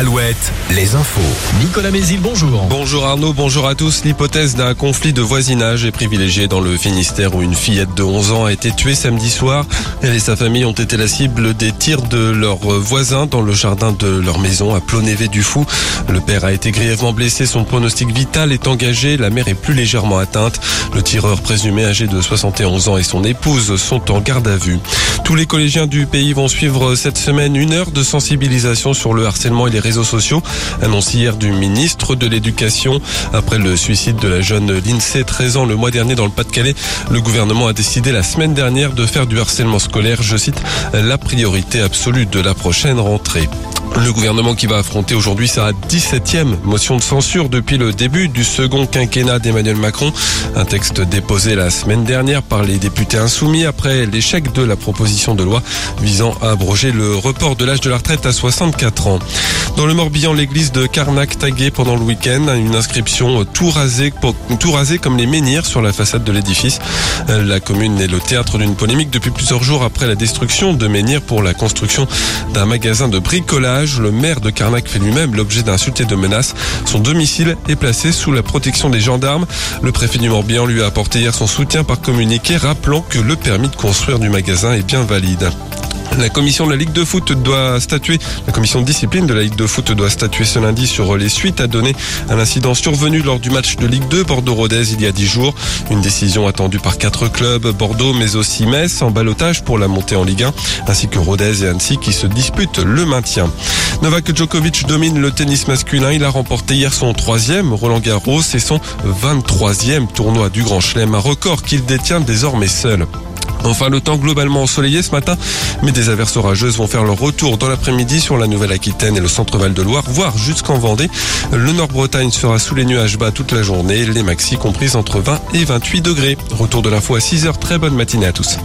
Alouette, les infos. Nicolas Mézil, bonjour. Bonjour Arnaud, bonjour à tous. L'hypothèse d'un conflit de voisinage est privilégiée dans le Finistère où une fillette de 11 ans a été tuée samedi soir. Elle et sa famille ont été la cible des tirs de leurs voisins dans le jardin de leur maison à Plonévé du Fou. Le père a été grièvement blessé, son pronostic vital est engagé, la mère est plus légèrement atteinte. Le tireur présumé âgé de 71 ans et son épouse sont en garde à vue. Tous les collégiens du pays vont suivre cette semaine une heure de sensibilisation sur le harcèlement et les réseaux sociaux, annonce hier du ministre de l'Éducation. Après le suicide de la jeune Lindsay, 13 ans, le mois dernier dans le Pas-de-Calais, le gouvernement a décidé la semaine dernière de faire du harcèlement scolaire, je cite, la priorité absolue de la prochaine rentrée. Le gouvernement qui va affronter aujourd'hui sa 17e motion de censure depuis le début du second quinquennat d'Emmanuel Macron. Un texte déposé la semaine dernière par les députés insoumis après l'échec de la proposition de loi visant à abroger le report de l'âge de la retraite à 64 ans. Dans le Morbihan, l'église de Carnac taguée pendant le week-end, une inscription tout rasée, tout rasé comme les menhirs sur la façade de l'édifice. La commune est le théâtre d'une polémique depuis plusieurs jours après la destruction de menhirs pour la construction d'un magasin de bricolage. Le maire de Carnac fait lui-même l'objet d'insultes et de menaces. Son domicile est placé sous la protection des gendarmes. Le préfet du Morbihan lui a apporté hier son soutien par communiqué, rappelant que le permis de construire du magasin est bien valide. La commission de la Ligue de foot doit statuer, la commission de discipline de la Ligue de foot doit statuer ce lundi sur les suites à donner à l'incident survenu lors du match de Ligue 2 Bordeaux-Rodez il y a dix jours. Une décision attendue par quatre clubs, Bordeaux mais aussi Metz en balotage pour la montée en Ligue 1, ainsi que Rodez et Annecy qui se disputent le maintien. Novak Djokovic domine le tennis masculin. Il a remporté hier son troisième Roland Garros et son 23e tournoi du Grand Chelem, un record qu'il détient désormais seul. Enfin, le temps globalement ensoleillé ce matin, mais des averses orageuses vont faire leur retour dans l'après-midi sur la Nouvelle-Aquitaine et le centre-val de Loire, voire jusqu'en Vendée. Le Nord-Bretagne sera sous les nuages bas toute la journée, les maxi comprises entre 20 et 28 degrés. Retour de l'info à 6 heures. Très bonne matinée à tous.